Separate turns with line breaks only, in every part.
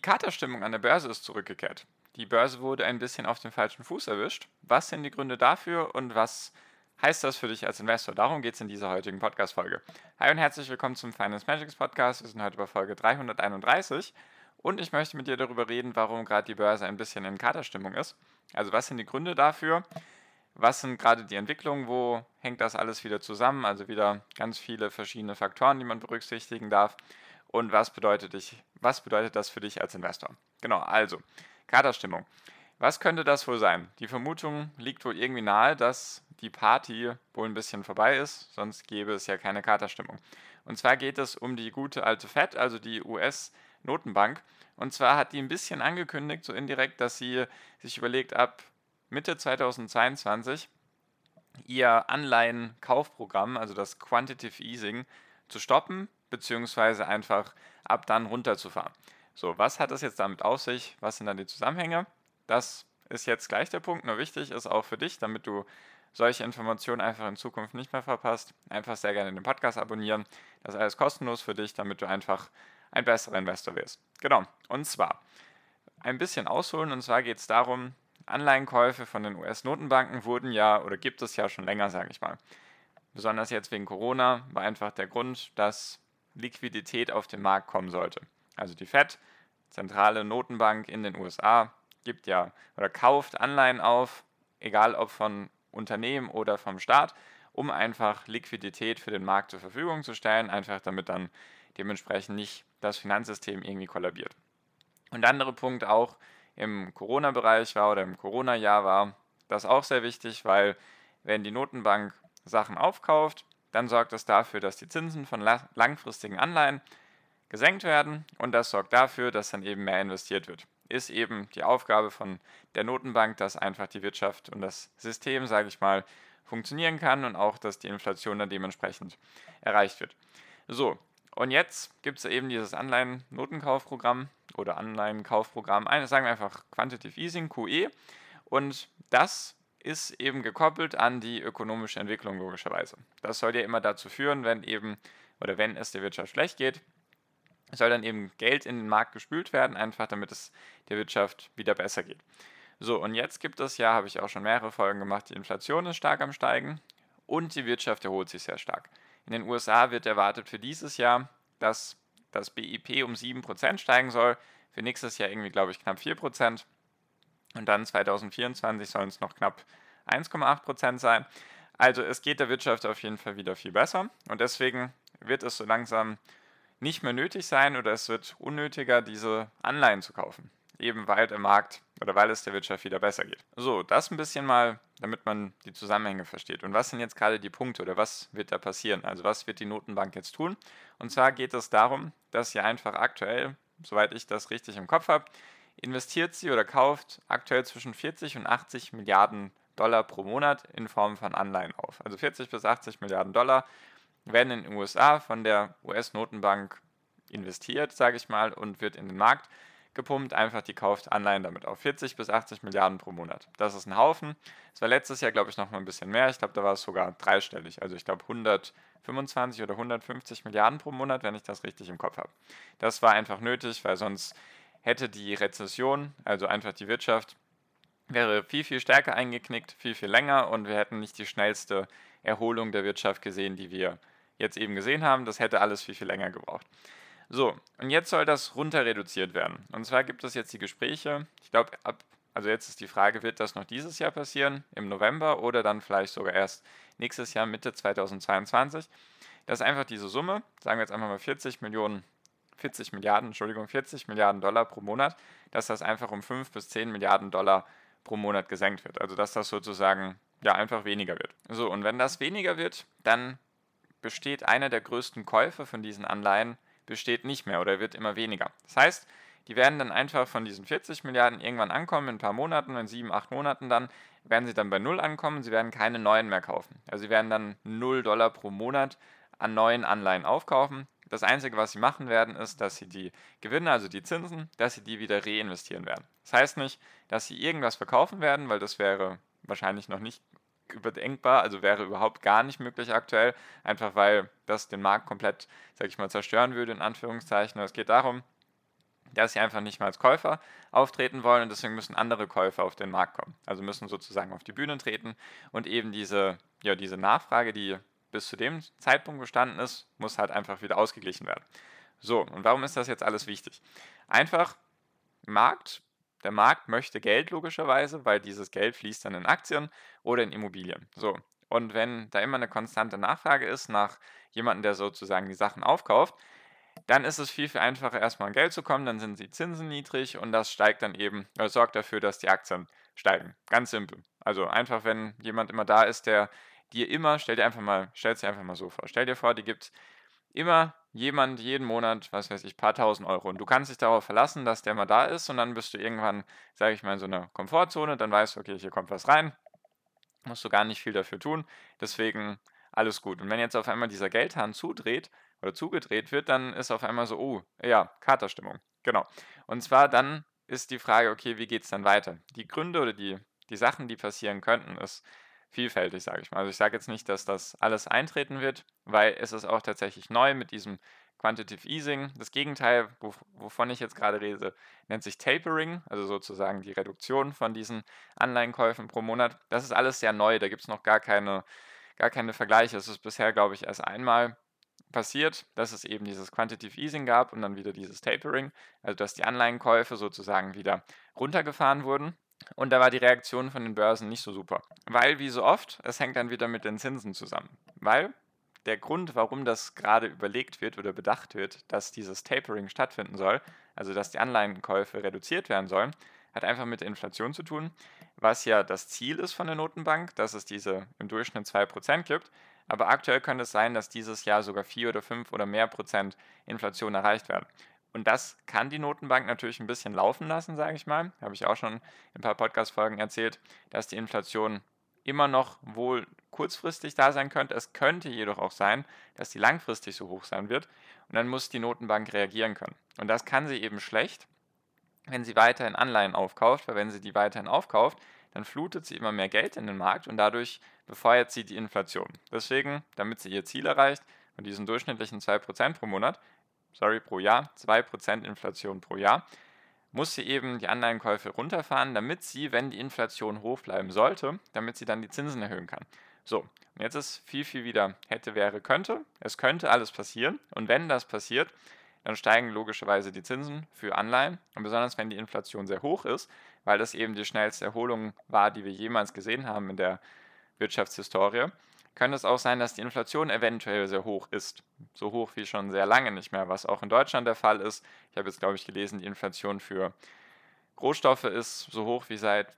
Die Katerstimmung an der Börse ist zurückgekehrt. Die Börse wurde ein bisschen auf dem falschen Fuß erwischt. Was sind die Gründe dafür und was heißt das für dich als Investor? Darum geht es in dieser heutigen Podcast-Folge. Hi und herzlich willkommen zum Finance Magics Podcast. Wir sind heute bei Folge 331 und ich möchte mit dir darüber reden, warum gerade die Börse ein bisschen in Katerstimmung ist. Also, was sind die Gründe dafür? Was sind gerade die Entwicklungen? Wo hängt das alles wieder zusammen? Also, wieder ganz viele verschiedene Faktoren, die man berücksichtigen darf und was bedeutet, ich, was bedeutet das für dich als Investor? Genau, also, Katerstimmung. Was könnte das wohl sein? Die Vermutung liegt wohl irgendwie nahe, dass die Party wohl ein bisschen vorbei ist, sonst gäbe es ja keine Katerstimmung. Und zwar geht es um die gute alte Fed, also die US-Notenbank. Und zwar hat die ein bisschen angekündigt, so indirekt, dass sie sich überlegt, ab Mitte 2022 ihr Anleihenkaufprogramm, also das Quantitative Easing, zu stoppen beziehungsweise einfach ab dann runterzufahren. So, was hat das jetzt damit auf sich? Was sind dann die Zusammenhänge? Das ist jetzt gleich der Punkt, nur wichtig ist auch für dich, damit du solche Informationen einfach in Zukunft nicht mehr verpasst, einfach sehr gerne den Podcast abonnieren. Das ist alles kostenlos für dich, damit du einfach ein besserer Investor wirst. Genau, und zwar ein bisschen ausholen, und zwar geht es darum, Anleihenkäufe von den US-Notenbanken wurden ja oder gibt es ja schon länger, sage ich mal. Besonders jetzt wegen Corona war einfach der Grund, dass Liquidität auf den Markt kommen sollte. Also die Fed, zentrale Notenbank in den USA, gibt ja oder kauft Anleihen auf, egal ob von Unternehmen oder vom Staat, um einfach Liquidität für den Markt zur Verfügung zu stellen, einfach damit dann dementsprechend nicht das Finanzsystem irgendwie kollabiert. Und der andere Punkt auch im Corona-Bereich war oder im Corona-Jahr war das auch sehr wichtig, weil wenn die Notenbank Sachen aufkauft, dann sorgt das dafür, dass die Zinsen von langfristigen Anleihen gesenkt werden und das sorgt dafür, dass dann eben mehr investiert wird. Ist eben die Aufgabe von der Notenbank, dass einfach die Wirtschaft und das System, sage ich mal, funktionieren kann und auch, dass die Inflation dann dementsprechend erreicht wird. So, und jetzt gibt es eben dieses Anleihen-Notenkaufprogramm oder Anleihenkaufprogramm, sagen wir einfach Quantitative Easing, QE. Und das ist eben gekoppelt an die ökonomische Entwicklung logischerweise. Das soll ja immer dazu führen, wenn eben oder wenn es der Wirtschaft schlecht geht, soll dann eben Geld in den Markt gespült werden, einfach damit es der Wirtschaft wieder besser geht. So, und jetzt gibt es ja, habe ich auch schon mehrere Folgen gemacht, die Inflation ist stark am Steigen und die Wirtschaft erholt sich sehr stark. In den USA wird erwartet für dieses Jahr, dass das BIP um 7% steigen soll, für nächstes Jahr irgendwie, glaube ich, knapp 4%. Und dann 2024 sollen es noch knapp 1,8 Prozent sein. Also es geht der Wirtschaft auf jeden Fall wieder viel besser. Und deswegen wird es so langsam nicht mehr nötig sein oder es wird unnötiger, diese Anleihen zu kaufen. Eben weil der Markt oder weil es der Wirtschaft wieder besser geht. So, das ein bisschen mal, damit man die Zusammenhänge versteht. Und was sind jetzt gerade die Punkte oder was wird da passieren? Also was wird die Notenbank jetzt tun? Und zwar geht es darum, dass sie einfach aktuell, soweit ich das richtig im Kopf habe, investiert sie oder kauft aktuell zwischen 40 und 80 Milliarden Dollar pro Monat in Form von Anleihen auf. Also 40 bis 80 Milliarden Dollar werden in den USA von der US-Notenbank investiert, sage ich mal, und wird in den Markt gepumpt. Einfach die kauft Anleihen damit auf. 40 bis 80 Milliarden pro Monat. Das ist ein Haufen. Es war letztes Jahr, glaube ich, noch mal ein bisschen mehr. Ich glaube, da war es sogar dreistellig. Also ich glaube 125 oder 150 Milliarden pro Monat, wenn ich das richtig im Kopf habe. Das war einfach nötig, weil sonst hätte die Rezession, also einfach die Wirtschaft, wäre viel, viel stärker eingeknickt, viel, viel länger und wir hätten nicht die schnellste Erholung der Wirtschaft gesehen, die wir jetzt eben gesehen haben. Das hätte alles viel, viel länger gebraucht. So, und jetzt soll das runter reduziert werden. Und zwar gibt es jetzt die Gespräche, ich glaube, ab, also jetzt ist die Frage, wird das noch dieses Jahr passieren, im November oder dann vielleicht sogar erst nächstes Jahr, Mitte 2022. Das ist einfach diese Summe, sagen wir jetzt einfach mal 40 Millionen 40 Milliarden, Entschuldigung, 40 Milliarden Dollar pro Monat, dass das einfach um 5 bis 10 Milliarden Dollar pro Monat gesenkt wird. Also dass das sozusagen ja einfach weniger wird. So, und wenn das weniger wird, dann besteht einer der größten Käufe von diesen Anleihen besteht nicht mehr oder wird immer weniger. Das heißt, die werden dann einfach von diesen 40 Milliarden irgendwann ankommen, in ein paar Monaten, in sieben, acht Monaten dann, werden sie dann bei Null ankommen, sie werden keine neuen mehr kaufen. Also sie werden dann 0 Dollar pro Monat an neuen Anleihen aufkaufen. Das Einzige, was sie machen werden, ist, dass sie die Gewinne, also die Zinsen, dass sie die wieder reinvestieren werden. Das heißt nicht, dass sie irgendwas verkaufen werden, weil das wäre wahrscheinlich noch nicht überdenkbar, also wäre überhaupt gar nicht möglich aktuell, einfach weil das den Markt komplett, sag ich mal, zerstören würde, in Anführungszeichen. Es geht darum, dass sie einfach nicht mehr als Käufer auftreten wollen und deswegen müssen andere Käufer auf den Markt kommen. Also müssen sozusagen auf die Bühne treten und eben diese, ja, diese Nachfrage, die bis zu dem Zeitpunkt bestanden ist, muss halt einfach wieder ausgeglichen werden. So, und warum ist das jetzt alles wichtig? Einfach Markt der Markt möchte Geld logischerweise, weil dieses Geld fließt dann in Aktien oder in Immobilien. So. Und wenn da immer eine konstante Nachfrage ist nach jemandem, der sozusagen die Sachen aufkauft, dann ist es viel, viel einfacher, erstmal an Geld zu kommen, dann sind die Zinsen niedrig und das steigt dann eben, sorgt dafür, dass die Aktien steigen. Ganz simpel. Also einfach, wenn jemand immer da ist, der dir immer, stell dir einfach mal, stell dir einfach mal so vor, stell dir vor, die gibt immer jemand jeden Monat, was weiß ich, paar tausend Euro. Und du kannst dich darauf verlassen, dass der mal da ist und dann bist du irgendwann, sage ich mal, in so einer Komfortzone, dann weißt du, okay, hier kommt was rein, musst du gar nicht viel dafür tun, deswegen alles gut. Und wenn jetzt auf einmal dieser Geldhahn zudreht oder zugedreht wird, dann ist auf einmal so, oh, ja, Katerstimmung. Genau. Und zwar dann ist die Frage, okay, wie geht es dann weiter? Die Gründe oder die, die Sachen, die passieren könnten, ist, vielfältig, sage ich mal. Also ich sage jetzt nicht, dass das alles eintreten wird, weil es ist auch tatsächlich neu mit diesem Quantitative Easing. Das Gegenteil, wovon ich jetzt gerade rede, nennt sich Tapering, also sozusagen die Reduktion von diesen Anleihenkäufen pro Monat. Das ist alles sehr neu, da gibt es noch gar keine, gar keine Vergleiche. Es ist bisher, glaube ich, erst einmal passiert, dass es eben dieses Quantitative Easing gab und dann wieder dieses Tapering, also dass die Anleihenkäufe sozusagen wieder runtergefahren wurden. Und da war die Reaktion von den Börsen nicht so super. Weil, wie so oft, es hängt dann wieder mit den Zinsen zusammen. Weil der Grund, warum das gerade überlegt wird oder bedacht wird, dass dieses Tapering stattfinden soll, also dass die Anleihenkäufe reduziert werden sollen, hat einfach mit der Inflation zu tun, was ja das Ziel ist von der Notenbank, dass es diese im Durchschnitt 2% gibt. Aber aktuell könnte es sein, dass dieses Jahr sogar 4 oder 5 oder mehr Prozent Inflation erreicht werden. Und das kann die Notenbank natürlich ein bisschen laufen lassen, sage ich mal. Habe ich auch schon in ein paar Podcast-Folgen erzählt, dass die Inflation immer noch wohl kurzfristig da sein könnte. Es könnte jedoch auch sein, dass die langfristig so hoch sein wird. Und dann muss die Notenbank reagieren können. Und das kann sie eben schlecht, wenn sie weiterhin Anleihen aufkauft, weil wenn sie die weiterhin aufkauft, dann flutet sie immer mehr Geld in den Markt und dadurch befeuert sie die Inflation. Deswegen, damit sie ihr Ziel erreicht, von diesen durchschnittlichen 2% pro Monat, sorry, pro Jahr, 2% Inflation pro Jahr, muss sie eben die Anleihenkäufe runterfahren, damit sie, wenn die Inflation hoch bleiben sollte, damit sie dann die Zinsen erhöhen kann. So, und jetzt ist viel, viel wieder hätte, wäre, könnte. Es könnte alles passieren. Und wenn das passiert, dann steigen logischerweise die Zinsen für Anleihen. Und besonders wenn die Inflation sehr hoch ist, weil das eben die schnellste Erholung war, die wir jemals gesehen haben in der Wirtschaftshistorie, könnte es auch sein, dass die Inflation eventuell sehr hoch ist. So hoch wie schon sehr lange nicht mehr, was auch in Deutschland der Fall ist. Ich habe jetzt, glaube ich, gelesen, die Inflation für Rohstoffe ist so hoch wie seit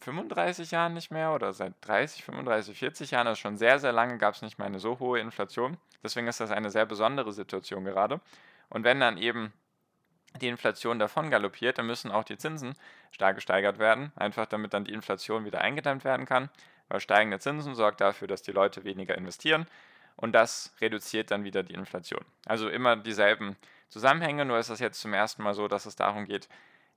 35 Jahren nicht mehr oder seit 30, 35, 40 Jahren. Also schon sehr, sehr lange gab es nicht mehr eine so hohe Inflation. Deswegen ist das eine sehr besondere Situation gerade. Und wenn dann eben die Inflation davon galoppiert, dann müssen auch die Zinsen stark gesteigert werden, einfach damit dann die Inflation wieder eingedämmt werden kann weil steigende Zinsen sorgt dafür, dass die Leute weniger investieren und das reduziert dann wieder die Inflation. Also immer dieselben Zusammenhänge, nur ist es jetzt zum ersten Mal so, dass es darum geht,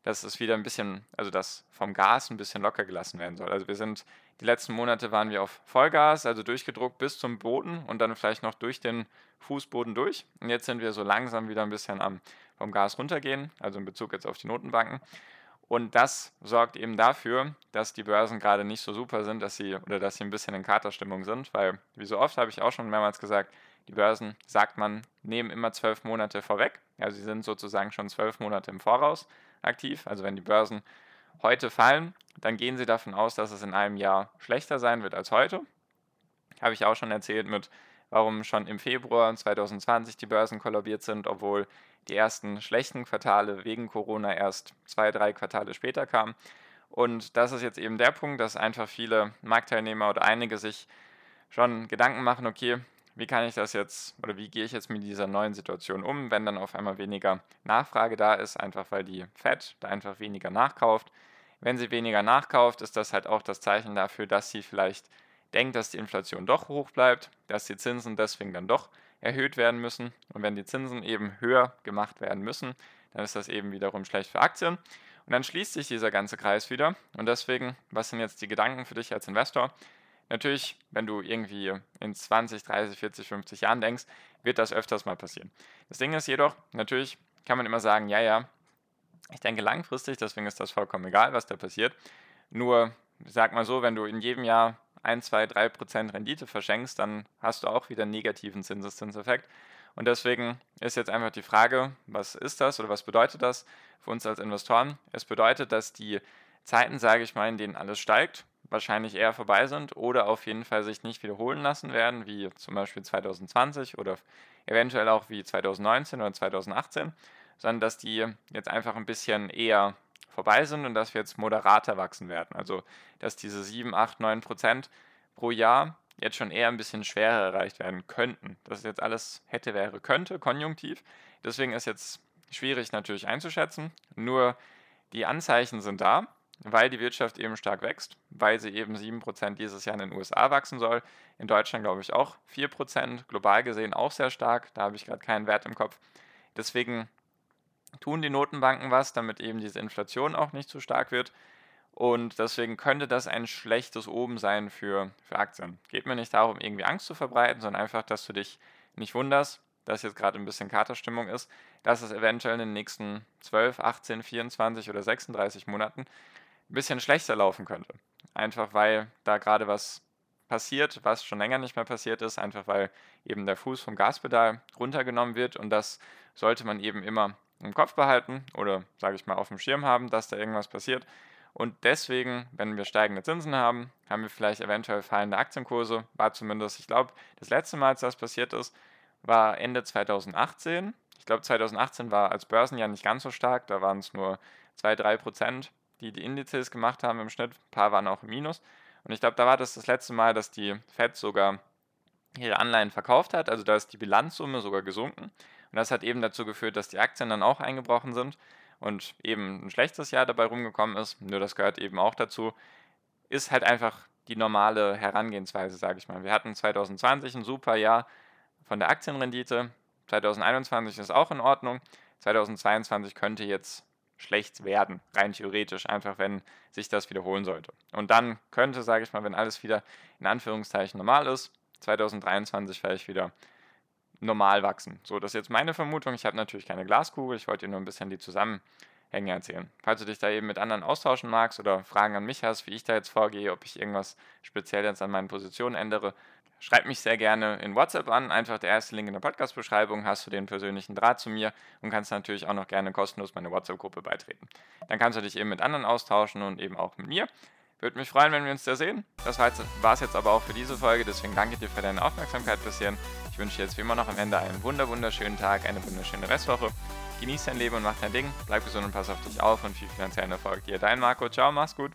dass es wieder ein bisschen, also dass vom Gas ein bisschen locker gelassen werden soll. Also wir sind, die letzten Monate waren wir auf Vollgas, also durchgedruckt bis zum Boden und dann vielleicht noch durch den Fußboden durch. Und jetzt sind wir so langsam wieder ein bisschen am vom Gas runtergehen, also in Bezug jetzt auf die Notenbanken. Und das sorgt eben dafür, dass die Börsen gerade nicht so super sind, dass sie oder dass sie ein bisschen in Katerstimmung sind, weil, wie so oft habe ich auch schon mehrmals gesagt, die Börsen, sagt man, nehmen immer zwölf Monate vorweg. Also sie sind sozusagen schon zwölf Monate im Voraus aktiv. Also wenn die Börsen heute fallen, dann gehen sie davon aus, dass es in einem Jahr schlechter sein wird als heute. Habe ich auch schon erzählt mit, warum schon im Februar 2020 die Börsen kollabiert sind, obwohl die ersten schlechten Quartale wegen Corona erst zwei, drei Quartale später kamen. Und das ist jetzt eben der Punkt, dass einfach viele Marktteilnehmer oder einige sich schon Gedanken machen, okay, wie kann ich das jetzt oder wie gehe ich jetzt mit dieser neuen Situation um, wenn dann auf einmal weniger Nachfrage da ist, einfach weil die Fed da einfach weniger nachkauft. Wenn sie weniger nachkauft, ist das halt auch das Zeichen dafür, dass sie vielleicht denkt, dass die Inflation doch hoch bleibt, dass die Zinsen deswegen dann doch erhöht werden müssen. Und wenn die Zinsen eben höher gemacht werden müssen, dann ist das eben wiederum schlecht für Aktien. Und dann schließt sich dieser ganze Kreis wieder. Und deswegen, was sind jetzt die Gedanken für dich als Investor? Natürlich, wenn du irgendwie in 20, 30, 40, 50 Jahren denkst, wird das öfters mal passieren. Das Ding ist jedoch, natürlich kann man immer sagen, ja, ja, ich denke langfristig, deswegen ist das vollkommen egal, was da passiert. Nur, sag mal so, wenn du in jedem Jahr 1, 2, 3 Prozent Rendite verschenkst, dann hast du auch wieder einen negativen Zinseszinseffekt. Und deswegen ist jetzt einfach die Frage, was ist das oder was bedeutet das für uns als Investoren? Es bedeutet, dass die Zeiten, sage ich mal, in denen alles steigt, wahrscheinlich eher vorbei sind oder auf jeden Fall sich nicht wiederholen lassen werden, wie zum Beispiel 2020 oder eventuell auch wie 2019 oder 2018, sondern dass die jetzt einfach ein bisschen eher vorbei sind und dass wir jetzt moderater wachsen werden. Also dass diese 7, 8, 9 Prozent pro Jahr jetzt schon eher ein bisschen schwerer erreicht werden könnten. Das ist jetzt alles hätte, wäre, könnte, konjunktiv. Deswegen ist jetzt schwierig natürlich einzuschätzen. Nur die Anzeichen sind da, weil die Wirtschaft eben stark wächst, weil sie eben 7% dieses Jahr in den USA wachsen soll. In Deutschland glaube ich auch 4%, global gesehen auch sehr stark. Da habe ich gerade keinen Wert im Kopf. Deswegen tun die Notenbanken was, damit eben diese Inflation auch nicht zu stark wird. Und deswegen könnte das ein schlechtes Oben sein für, für Aktien. Geht mir nicht darum, irgendwie Angst zu verbreiten, sondern einfach, dass du dich nicht wunderst, dass jetzt gerade ein bisschen Katerstimmung ist, dass es eventuell in den nächsten 12, 18, 24 oder 36 Monaten ein bisschen schlechter laufen könnte. Einfach weil da gerade was passiert, was schon länger nicht mehr passiert ist, einfach weil eben der Fuß vom Gaspedal runtergenommen wird und das sollte man eben immer im Kopf behalten oder sage ich mal auf dem Schirm haben, dass da irgendwas passiert. Und deswegen, wenn wir steigende Zinsen haben, haben wir vielleicht eventuell fallende Aktienkurse. War zumindest, ich glaube, das letzte Mal, als das passiert ist, war Ende 2018. Ich glaube, 2018 war als Börsenjahr nicht ganz so stark. Da waren es nur 2-3 Prozent, die die Indizes gemacht haben im Schnitt. Ein paar waren auch im Minus. Und ich glaube, da war das das letzte Mal, dass die Fed sogar ihre Anleihen verkauft hat. Also da ist die Bilanzsumme sogar gesunken. Und das hat eben dazu geführt, dass die Aktien dann auch eingebrochen sind und eben ein schlechtes Jahr dabei rumgekommen ist. Nur das gehört eben auch dazu. Ist halt einfach die normale Herangehensweise, sage ich mal. Wir hatten 2020 ein super Jahr von der Aktienrendite. 2021 ist auch in Ordnung. 2022 könnte jetzt schlecht werden, rein theoretisch, einfach wenn sich das wiederholen sollte. Und dann könnte, sage ich mal, wenn alles wieder in Anführungszeichen normal ist, 2023 vielleicht wieder normal wachsen. So, das ist jetzt meine Vermutung. Ich habe natürlich keine Glaskugel. Ich wollte dir nur ein bisschen die Zusammenhänge erzählen. Falls du dich da eben mit anderen austauschen magst oder Fragen an mich hast, wie ich da jetzt vorgehe, ob ich irgendwas speziell jetzt an meinen Positionen ändere, schreib mich sehr gerne in WhatsApp an. Einfach der erste Link in der Podcast-Beschreibung. Hast du den persönlichen Draht zu mir und kannst natürlich auch noch gerne kostenlos meine WhatsApp-Gruppe beitreten. Dann kannst du dich eben mit anderen austauschen und eben auch mit mir. Würde mich freuen, wenn wir uns da sehen. Das war es jetzt aber auch für diese Folge. Deswegen danke dir für deine Aufmerksamkeit bis hierhin. Ich wünsche dir jetzt wie immer noch am Ende einen wunderschönen Tag, eine wunderschöne Restwoche. Genieß dein Leben und mach dein Ding. Bleib gesund und pass auf dich auf und viel finanziellen Erfolg dir. Dein Marco. Ciao, mach's gut.